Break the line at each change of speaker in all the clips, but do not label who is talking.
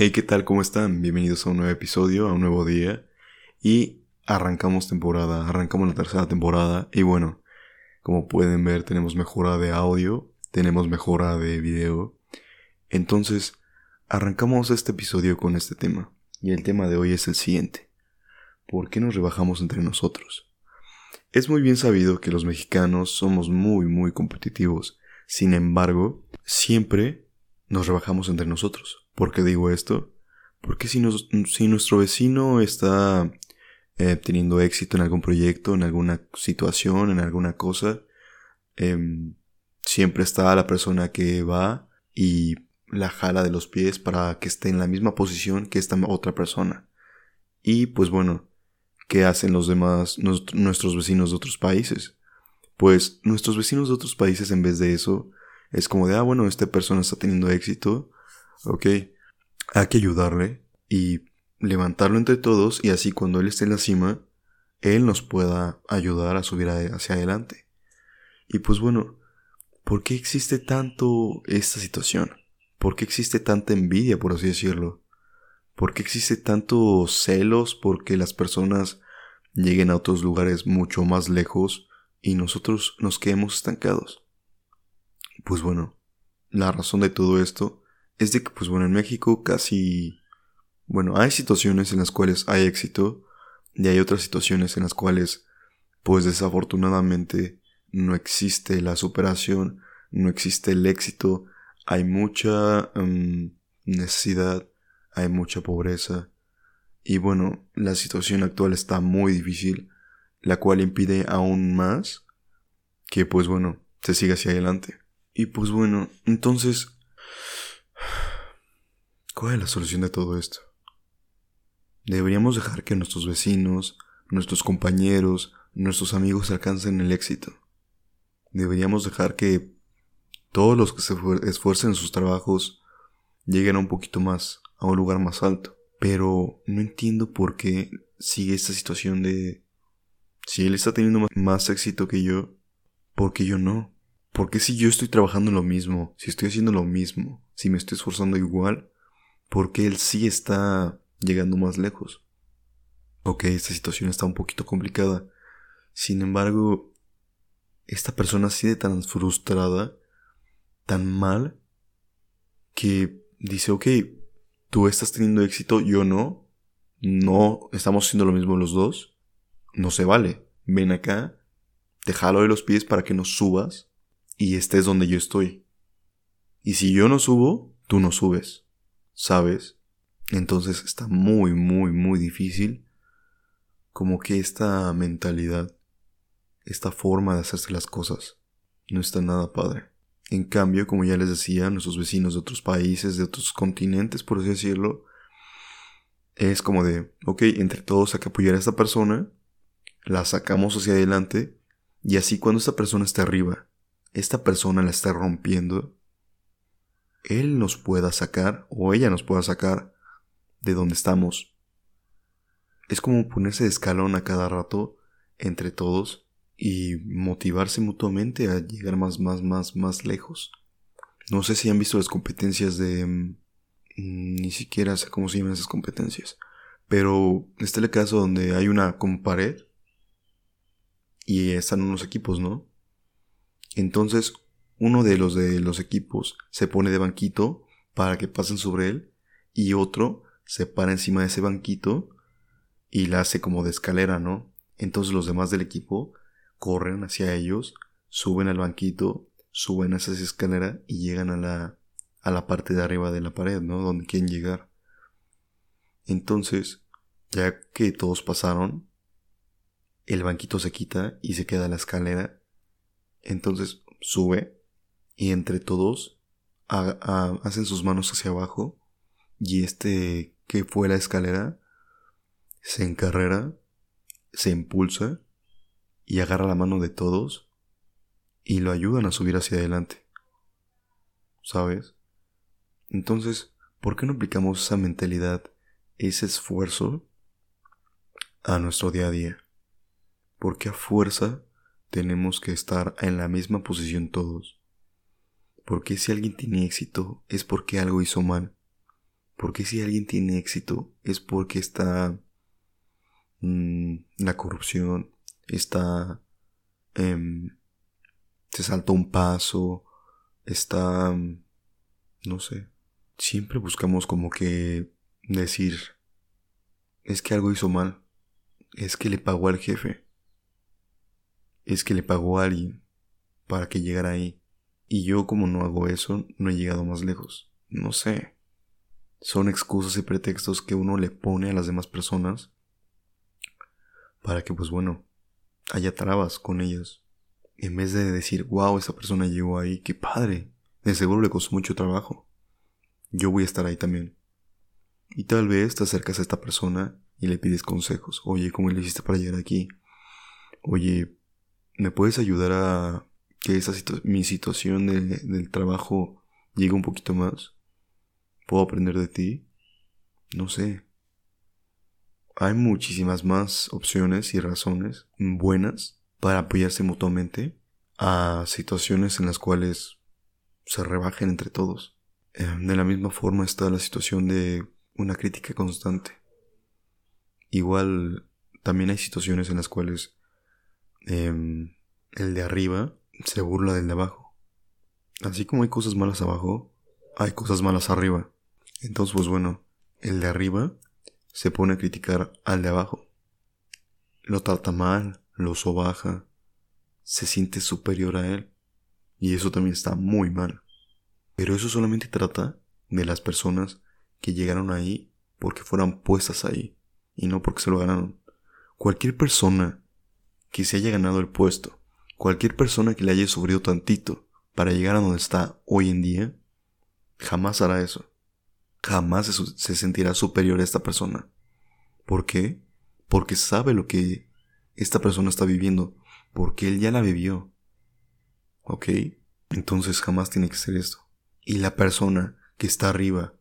Hey, ¿qué tal? ¿Cómo están? Bienvenidos a un nuevo episodio, a un nuevo día. Y arrancamos temporada, arrancamos la tercera temporada. Y bueno, como pueden ver, tenemos mejora de audio, tenemos mejora de video. Entonces, arrancamos este episodio con este tema. Y el tema de hoy es el siguiente. ¿Por qué nos rebajamos entre nosotros? Es muy bien sabido que los mexicanos somos muy, muy competitivos. Sin embargo, siempre nos rebajamos entre nosotros. ¿Por qué digo esto? Porque si, si nuestro vecino está eh, teniendo éxito en algún proyecto, en alguna situación, en alguna cosa, em, siempre está la persona que va y la jala de los pies para que esté en la misma posición que esta otra persona. Y pues bueno, ¿qué hacen los demás, nuestros vecinos de otros países? Pues nuestros vecinos de otros países en vez de eso es como de, ah, bueno, esta persona está teniendo éxito, ok, hay que ayudarle y levantarlo entre todos y así cuando él esté en la cima, él nos pueda ayudar a subir hacia adelante. Y pues bueno, ¿por qué existe tanto esta situación? ¿Por qué existe tanta envidia, por así decirlo? ¿Por qué existe tanto celos porque las personas lleguen a otros lugares mucho más lejos y nosotros nos quedemos estancados? Pues bueno, la razón de todo esto es de que, pues bueno, en México casi... Bueno, hay situaciones en las cuales hay éxito y hay otras situaciones en las cuales, pues desafortunadamente, no existe la superación, no existe el éxito, hay mucha em, necesidad, hay mucha pobreza. Y bueno, la situación actual está muy difícil, la cual impide aún más que pues bueno, se siga hacia adelante. Y pues bueno, entonces, ¿cuál es la solución de todo esto? Deberíamos dejar que nuestros vecinos, nuestros compañeros, nuestros amigos alcancen el éxito. Deberíamos dejar que todos los que se esfuercen en sus trabajos lleguen a un poquito más, a un lugar más alto. Pero no entiendo por qué sigue esta situación de... Si él está teniendo más éxito que yo, ¿por qué yo no? ¿Por qué si yo estoy trabajando lo mismo, si estoy haciendo lo mismo, si me estoy esforzando igual, por qué él sí está llegando más lejos? Ok, esta situación está un poquito complicada. Sin embargo, esta persona sigue tan frustrada tan mal que dice, ok, tú estás teniendo éxito, yo no, no estamos haciendo lo mismo los dos, no se vale, ven acá, te jalo de los pies para que no subas y estés donde yo estoy. Y si yo no subo, tú no subes, ¿sabes? Entonces está muy, muy, muy difícil como que esta mentalidad, esta forma de hacerse las cosas, no está nada padre. En cambio, como ya les decía, nuestros vecinos de otros países, de otros continentes, por así decirlo, es como de, ok, entre todos hay que apoyar a esta persona, la sacamos hacia adelante, y así cuando esta persona esté arriba, esta persona la está rompiendo, él nos pueda sacar, o ella nos pueda sacar, de donde estamos. Es como ponerse de escalón a cada rato entre todos y motivarse mutuamente a llegar más, más, más, más lejos. No sé si han visto las competencias de... Mm, ni siquiera sé cómo se llaman esas competencias. Pero está el caso donde hay una como pared y están unos equipos, ¿no? Entonces uno de los de los equipos se pone de banquito para que pasen sobre él y otro se para encima de ese banquito y la hace como de escalera, ¿no? Entonces los demás del equipo corren hacia ellos, suben al banquito, suben a esa escalera y llegan a la, a la parte de arriba de la pared, ¿no? Donde quieren llegar. Entonces, ya que todos pasaron, el banquito se quita y se queda la escalera. Entonces sube y entre todos hacen sus manos hacia abajo y este que fue la escalera se encarrera, se impulsa y agarra la mano de todos y lo ayudan a subir hacia adelante. ¿Sabes? Entonces, ¿por qué no aplicamos esa mentalidad, ese esfuerzo a nuestro día a día? Porque a fuerza tenemos que estar en la misma posición todos. Porque si alguien tiene éxito es porque algo hizo mal. Porque si alguien tiene éxito es porque está mm, la corrupción, está... Em, se saltó un paso, está... no sé. Siempre buscamos como que decir, es que algo hizo mal, es que le pagó al jefe, es que le pagó a alguien para que llegara ahí. Y yo como no hago eso, no he llegado más lejos. No sé. Son excusas y pretextos que uno le pone a las demás personas para que, pues bueno, haya trabas con ellas. En vez de decir, wow, esa persona llegó ahí, qué padre. De seguro le costó mucho trabajo. Yo voy a estar ahí también. Y tal vez te acercas a esta persona y le pides consejos. Oye, ¿cómo le hiciste para llegar aquí? Oye, ¿me puedes ayudar a que esa mi situación del trabajo llegue un poquito más? ¿Puedo aprender de ti? No sé. Hay muchísimas más opciones y razones buenas para apoyarse mutuamente a situaciones en las cuales se rebajen entre todos. Eh, de la misma forma está la situación de una crítica constante. Igual también hay situaciones en las cuales em, el de arriba se burla del de abajo. Así como hay cosas malas abajo, hay cosas malas arriba. Entonces, pues bueno, el de arriba se pone a criticar al de abajo. Lo trata mal, lo sobaja, se siente superior a él. Y eso también está muy mal. Pero eso solamente trata de las personas que llegaron ahí porque fueran puestas ahí y no porque se lo ganaron. Cualquier persona que se haya ganado el puesto, cualquier persona que le haya sufrido tantito para llegar a donde está hoy en día, jamás hará eso. Jamás se, sentirá superior a esta persona. ¿Por qué? Porque sabe lo que esta persona está viviendo, porque él ya la vivió. ¿Ok? Entonces jamás tiene que ser esto. Y la persona que está arriba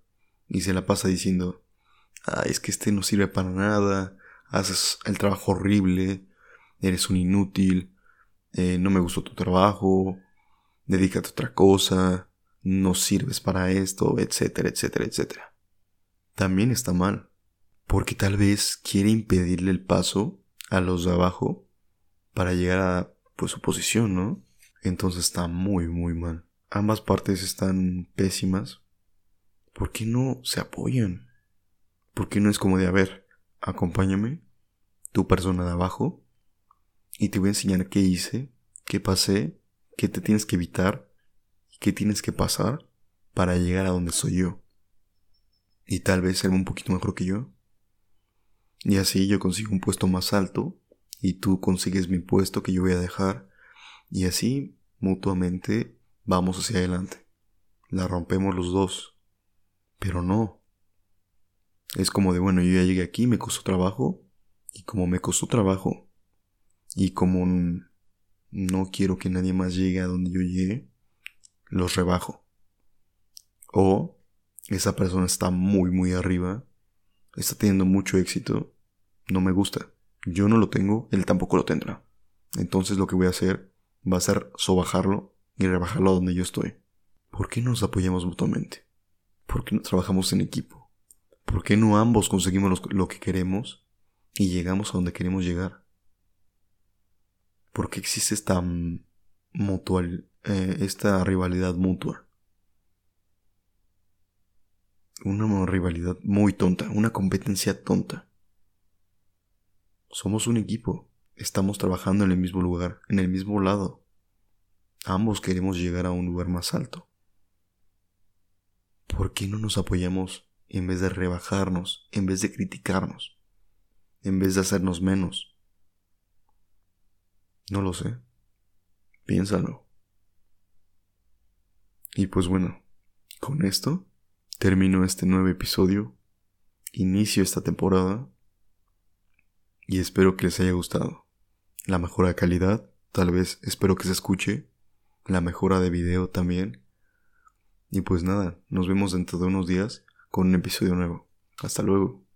y se la pasa diciendo, ay, es que este no sirve para nada, haces el trabajo horrible, eres un inútil, eh, no me gustó tu trabajo, dedícate a otra cosa, no sirves para esto, etcétera, etcétera, etcétera. También está mal, porque tal vez quiere impedirle el paso a los de abajo para llegar a pues su posición, ¿no? Entonces está muy, muy mal. Ambas partes están pésimas ¿por qué no se apoyan? ¿Por qué no es como de, a ver, acompáñame, tu persona de abajo, y te voy a enseñar qué hice, qué pasé, qué te tienes que evitar, qué tienes que pasar para llegar a donde soy yo? Y tal vez ser un poquito mejor que yo. Y así yo consigo un puesto más alto y tú consigues mi puesto que yo voy a dejar. Y así mutuamente vamos hacia adelante. La rompemos los dos. Pero no. Es como de, bueno, yo ya llegué aquí, me costó trabajo, y como me costó trabajo, y como no quiero que nadie más llegue a donde yo llegué, los rebajo. O esa persona está muy, muy arriba, está teniendo mucho éxito, no me gusta. Yo no lo tengo, él tampoco lo tendrá. Entonces lo que voy a hacer va a ser sobajarlo y rebajarlo a donde yo estoy. ¿Por qué nos apoyamos mutuamente? ¿Por qué no trabajamos en equipo? ¿Por qué no ambos conseguimos lo que queremos y llegamos a donde queremos llegar? ¿Por qué existe esta mutual, eh, esta rivalidad mutua? Una rivalidad muy tonta, una competencia tonta. Somos un equipo, estamos trabajando en el mismo lugar, en el mismo lado. Ambos queremos llegar a un lugar más alto. ¿por qué no nos apoyamos en vez de rebajarnos, en vez de criticarnos, en vez de hacernos menos? No lo sé. Piénsalo. Y pues bueno, con esto termino este nuevo episodio, inicio esta temporada y espero que les haya gustado. La mejora de calidad, tal vez espero que se escuche, la mejora de video también y pues nada, nos vemos dentro de unos días con un episodio nuevo. Hasta luego.